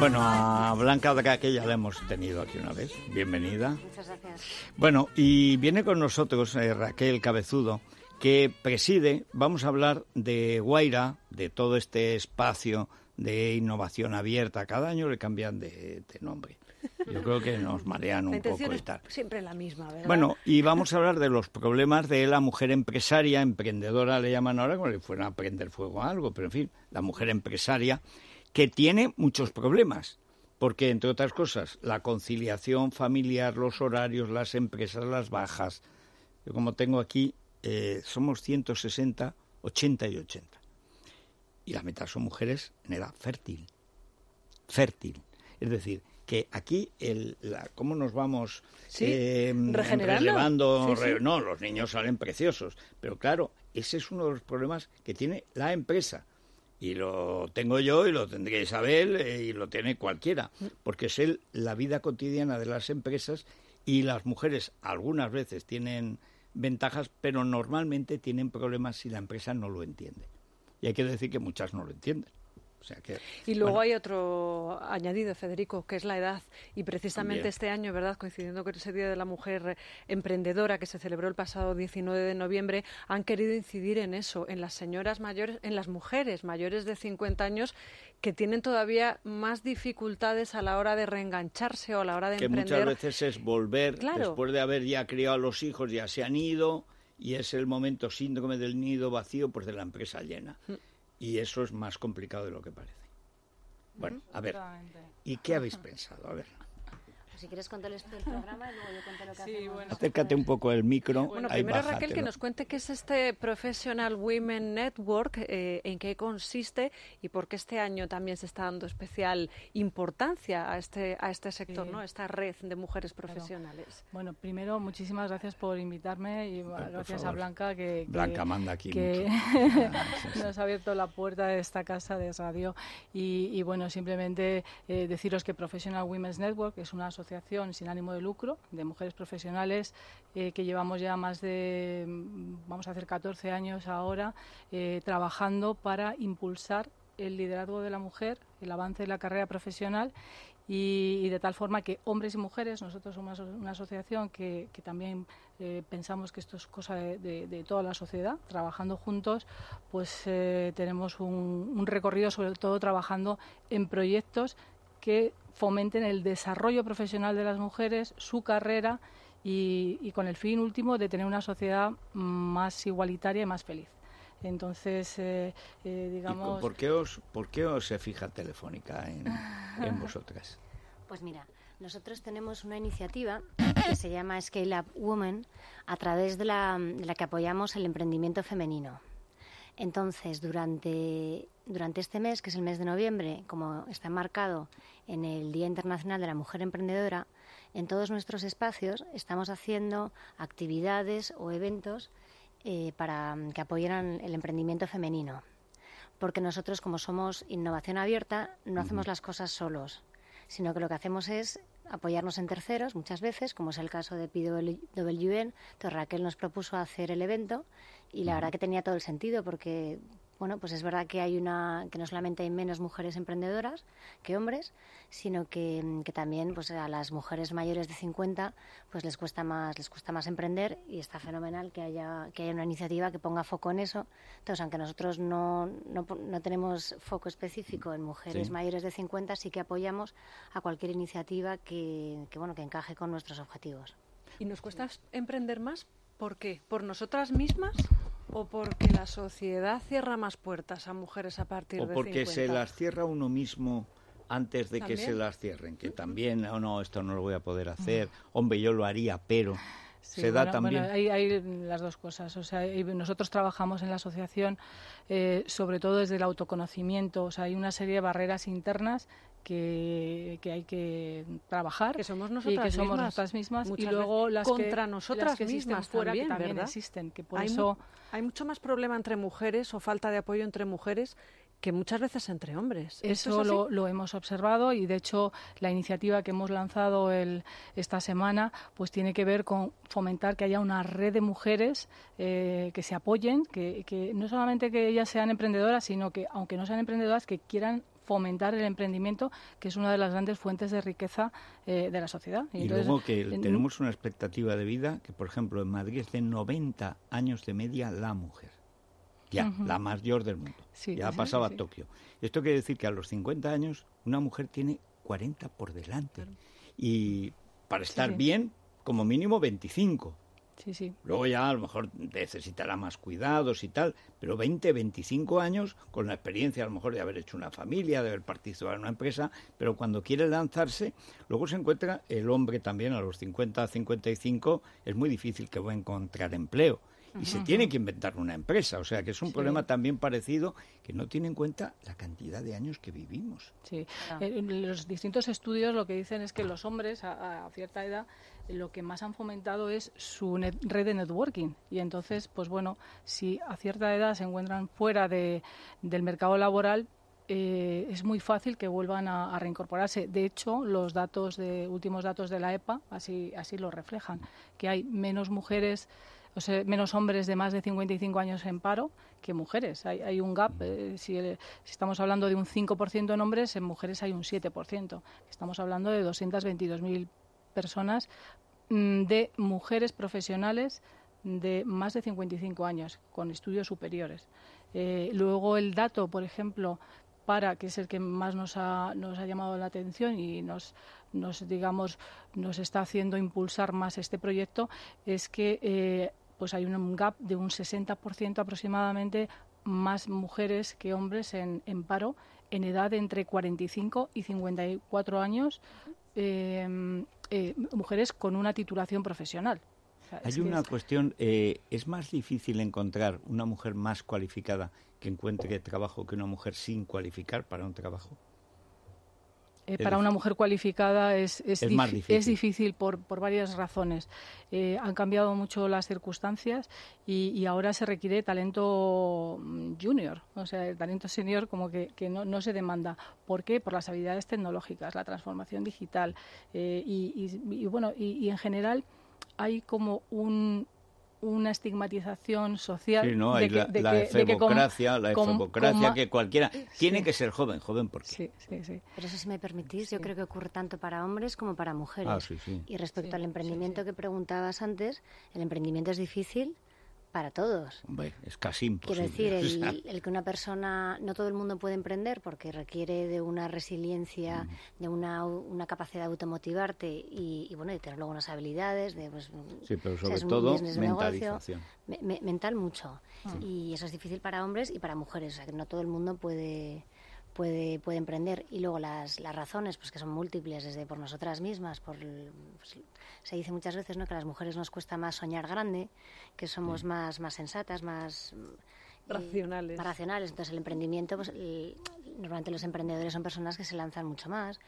Bueno, a Blanca Braque que ya la hemos tenido aquí una vez. Bienvenida. Muchas gracias. Bueno, y viene con nosotros eh, Raquel Cabezudo, que preside, vamos a hablar de Guaira, de todo este espacio de innovación abierta. Cada año le cambian de, de nombre. Yo creo que nos marean un poco y tal. siempre la misma, ¿verdad? Bueno, y vamos a hablar de los problemas de la mujer empresaria, emprendedora le llaman ahora, como si fuera a prender fuego a algo, pero en fin, la mujer empresaria, que tiene muchos problemas. Porque, entre otras cosas, la conciliación familiar, los horarios, las empresas, las bajas. Yo como tengo aquí, eh, somos 160, 80 y 80. Y la mitad son mujeres en edad fértil. Fértil. Es decir, que aquí, el, la, ¿cómo nos vamos Sí, eh, regenerando. relevando? Sí, sí. Re- No, los niños salen preciosos. Pero claro, ese es uno de los problemas que tiene la empresa. Y lo tengo yo y lo tendría Isabel eh, y lo tiene cualquiera. Porque es el, la vida cotidiana de las empresas y las mujeres algunas veces tienen ventajas, pero normalmente tienen problemas si la empresa no lo entiende. Y hay que decir que muchas no lo entienden. O sea que, Y luego bueno, hay otro añadido, Federico, que es la edad. Y precisamente También. este año, ¿verdad? Coincidiendo con ese Día de la Mujer Emprendedora que se celebró el pasado 19 de noviembre, han querido incidir en eso, en las señoras mayores, en las mujeres mayores de 50 años que tienen todavía más dificultades a la hora de reengancharse o a la hora de que emprender. muchas veces es volver Claro. después de haber ya criado a los hijos, ya se han ido y es el momento síndrome del nido vacío pues de la empresa llena. Mm. Y eso es más complicado de lo que parece. Bueno, a ver, ¿y qué habéis pensado? A ver, Pues si quieres contar el programa y luego yo cuento lo que hacemos. acércate un poco el micro. Bueno, ahí primero Raquel que nos cuente qué es este Professional Women Network, eh, en qué consiste y por qué este año también se está dando especial importancia a este a este sector, Sí. ¿no? Esta red de mujeres profesionales. Bueno, primero, muchísimas gracias por invitarme y bueno, gracias a. Blanca que, que- Blanca manda aquí que. Ah, sí, sí. nos ha abierto la puerta de esta casa de radio. Y, y, bueno, simplemente eh, deciros que Professional Women's Network es una asociación sin ánimo de lucro de mujeres profesionales eh, que llevamos ya más de, vamos a hacer 14 años ahora, eh, trabajando para impulsar el liderazgo de la mujer, el avance de la carrera profesional y, de tal forma que hombres y mujeres, nosotros somos una, asociación que, también eh, pensamos que esto es cosa de, toda la sociedad, trabajando juntos, pues tenemos un, un recorrido sobre todo trabajando en proyectos que fomenten el desarrollo profesional de las mujeres, su carrera y, y con el fin último de tener una sociedad más igualitaria y más feliz. Entonces, eh, eh, ¿Y digamos... por qué os, por qué os se fija Telefónica en, en vosotras? Pues mira, nosotros tenemos una iniciativa que se llama Scale Up Women, a través de la, de la que apoyamos el emprendimiento femenino. Entonces, durante, durante este mes, que es el mes de noviembre, como está marcado en el Día Internacional de la Mujer Emprendedora, en todos nuestros espacios estamos haciendo actividades o eventos eh, para que apoyen el emprendimiento femenino. Porque nosotros, como somos innovación abierta, no hacemos las cosas solos, sino que lo que hacemos es apoyarnos en terceros muchas veces, como es el caso de PWN. Entonces Raquel nos propuso hacer el evento y la verdad que tenía todo el sentido porque bueno, pues es verdad que hay una que no solamente hay menos mujeres emprendedoras que hombres, sino que, que también pues a las mujeres mayores de 50 pues les cuesta más les cuesta más emprender y está fenomenal que haya que haya una iniciativa que ponga foco en eso. Entonces, aunque nosotros no, no, no tenemos foco específico en mujeres Sí. mayores de 50, sí que apoyamos a cualquier iniciativa que, que bueno, que encaje con nuestros objetivos. ¿Y nos cuesta emprender más? ¿Por qué? ¿Por nosotras mismas o porque la sociedad cierra más puertas a mujeres a partir O de porque 50? se las cierra uno mismo antes de que se las cierren, que también, oh, no, esto no lo voy a poder hacer, hombre, yo lo haría, pero Sí, se da también... bueno, hay, hay las dos cosas. O sea, nosotros trabajamos en la asociación eh, sobre todo desde el autoconocimiento. O sea, hay una serie de barreras internas que, que hay que trabajar Que somos y nosotras que somos mismas. nosotras mismas y luego las contra que, nosotras las que existen mismas fuera también, que también ¿verdad? existen que por hay, eso hay mucho más problema entre mujeres o falta de apoyo entre mujeres que muchas veces entre hombres. ¿Esto Eso es lo, lo hemos observado y de hecho la iniciativa que hemos lanzado el- esta semana pues tiene que ver con fomentar que haya una red de mujeres eh, que se apoyen, que, que no solamente que ellas sean emprendedoras, sino que aunque no sean emprendedoras, que quieran fomentar el emprendimiento, que es una de las grandes fuentes de riqueza eh, de la sociedad. Y entonces, luego que en- tenemos una expectativa de vida que, por ejemplo, en Madrid es de 90 años de media la mujer. Ya, Ujú. la mayor del mundo. Sí, ya ha pasado sí. a Tokio. Esto quiere decir que a los 50 años una mujer tiene 40 por delante. Y para estar sí. bien, como mínimo 25. Sí, sí. Luego ya a lo mejor necesitará más cuidados y tal, pero 20, 25 años con la experiencia a lo mejor de haber hecho una familia, de haber participado en una empresa, pero cuando quiere lanzarse, luego se encuentra el hombre también a los 50, 55, es muy difícil que va a encontrar empleo. Y se tiene que inventar una empresa, o sea que es un Sí. problema también parecido que no tiene en cuenta la cantidad de años que vivimos. Sí, Ah. Eh, los distintos estudios lo que dicen es que los hombres a, a cierta edad lo que más han fomentado es su net- red de networking y entonces, pues bueno, si a cierta edad se encuentran fuera de, del mercado laboral, eh, es muy fácil que vuelvan a, a reincorporarse. De hecho, los datos de últimos datos de la EPA así así lo reflejan, que hay menos mujeres o sea, menos hombres de más de 55 años en paro que mujeres. Hay, un gap, eh, si, estamos hablando de un 5% en hombres, en mujeres hay un 7%. Estamos hablando de 222.000 personas mm, de mujeres profesionales de más de 55 años, con estudios superiores. Eh, luego el dato, por ejemplo, para, que es el que más nos ha, nos ha llamado la atención y nos, nos, digamos, nos está haciendo impulsar más este proyecto, es que eh, pues hay un gap de un 60% aproximadamente más mujeres que hombres en, en paro en edad de entre 45 y 54 años, eh, eh, mujeres con una titulación profesional. O sea, es Hay una es- cuestión, eh, es más difícil encontrar una mujer más cualificada que encuentre trabajo que una mujer sin cualificar para un trabajo. Eh, para una mujer cualificada es, es, Es más difícil. es difícil por, por varias razones. Eh, han cambiado mucho las circunstancias y, y ahora se requiere talento mm, junior, o sea, el talento senior como que, que no, no se demanda. ¿Por qué? Por las habilidades tecnológicas, la transformación digital eh, y, y- y, bueno, y en general hay como un una estigmatización social Sí, ¿no? de que, la, de la que- de que con- la con- con que cualquiera tiene Sí. que ser joven, joven porque Sí, sí, sí. Pero eso, si me permitís, yo creo que ocurre tanto para hombres como para mujeres. Ah, sí, sí. Y respecto Sí, al sí, emprendimiento sí. que preguntabas antes, el emprendimiento es difícil para todos. Hombre, es casi Quiero imposible. decir, O sea, el, el que una persona, no todo el mundo puede emprender porque requiere de una resiliencia, Mm. de una, una capacidad de automotivarte y, y, bueno, de tener luego unas habilidades, de pues, sí, pero o sea, sobre es un todo negocio, mentalización. me- me- mental mucho. Mm. Y eso es difícil para hombres y para mujeres, o sea que no todo el mundo puede puede, puede emprender. Y luego las, las razones pues que son múltiples desde por nosotras mismas por pues, se dice muchas veces no que a las mujeres nos cuesta más soñar grande que somos más más sensatas más eh, Racionales. más racionales. Entonces el emprendimiento pues el- normalmente los emprendedores son personas que se lanzan mucho más.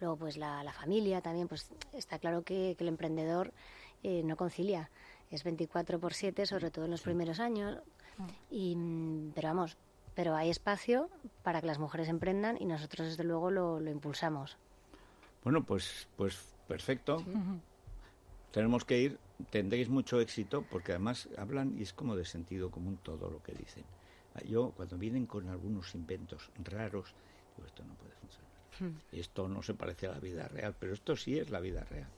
Luego pues la, la familia también pues está claro que, que el emprendedor eh, no concilia. Es 24 por 7 sobre todo en los primeros años. Y, mm, pero vamos pero hay espacio para que las mujeres emprendan y nosotros desde luego lo, lo impulsamos Bueno, pues, pues perfecto. Tenemos que ir, tendréis mucho éxito porque además hablan y es como de sentido común todo lo que dicen. Ah, Yo cuando vienen con algunos inventos raros, digo, esto no puede funcionar. Esto no se parece a la vida real, pero esto sí es la vida real.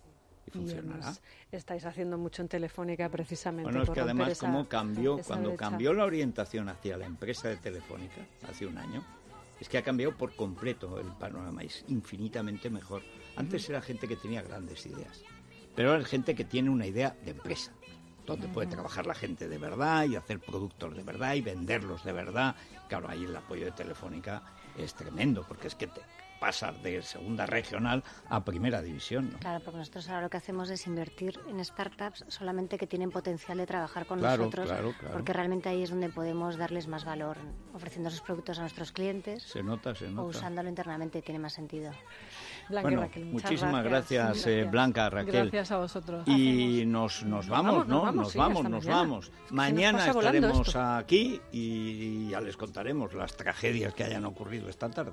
Y funcionará. estáis haciendo mucho en Telefónica precisamente Bueno, es por que además esa- como cambió, cuando brecha. cambió la orientación hacia la empresa de Telefónica hace un año, es que ha cambiado por completo el panorama, es infinitamente mejor. Antes era gente que tenía grandes ideas, pero ahora es gente que tiene una idea de empresa, donde puede trabajar la gente de verdad y hacer productos de verdad y venderlos de verdad. Claro, ahí el apoyo de Telefónica es tremendo, porque es que te- pasar de segunda regional a primera división. ¿no? Claro, porque nosotros ahora lo que hacemos es invertir en startups solamente que tienen potencial de trabajar con Claro, nosotros, claro, claro. porque realmente ahí es donde podemos darles más valor, ofreciendo esos productos a nuestros clientes Se nota, se o nota. usándolo internamente tiene más sentido. Blanca y Bueno, Raquel, muchísimas gracias, eh, Blanca, Raquel. Gracias a vosotros. Y nos, nos vamos, ¿no? nos vamos, Nos sí, vamos, nos mañana. vamos. Es que estaremos aquí y ya les contaremos las tragedias que hayan ocurrido esta tarde.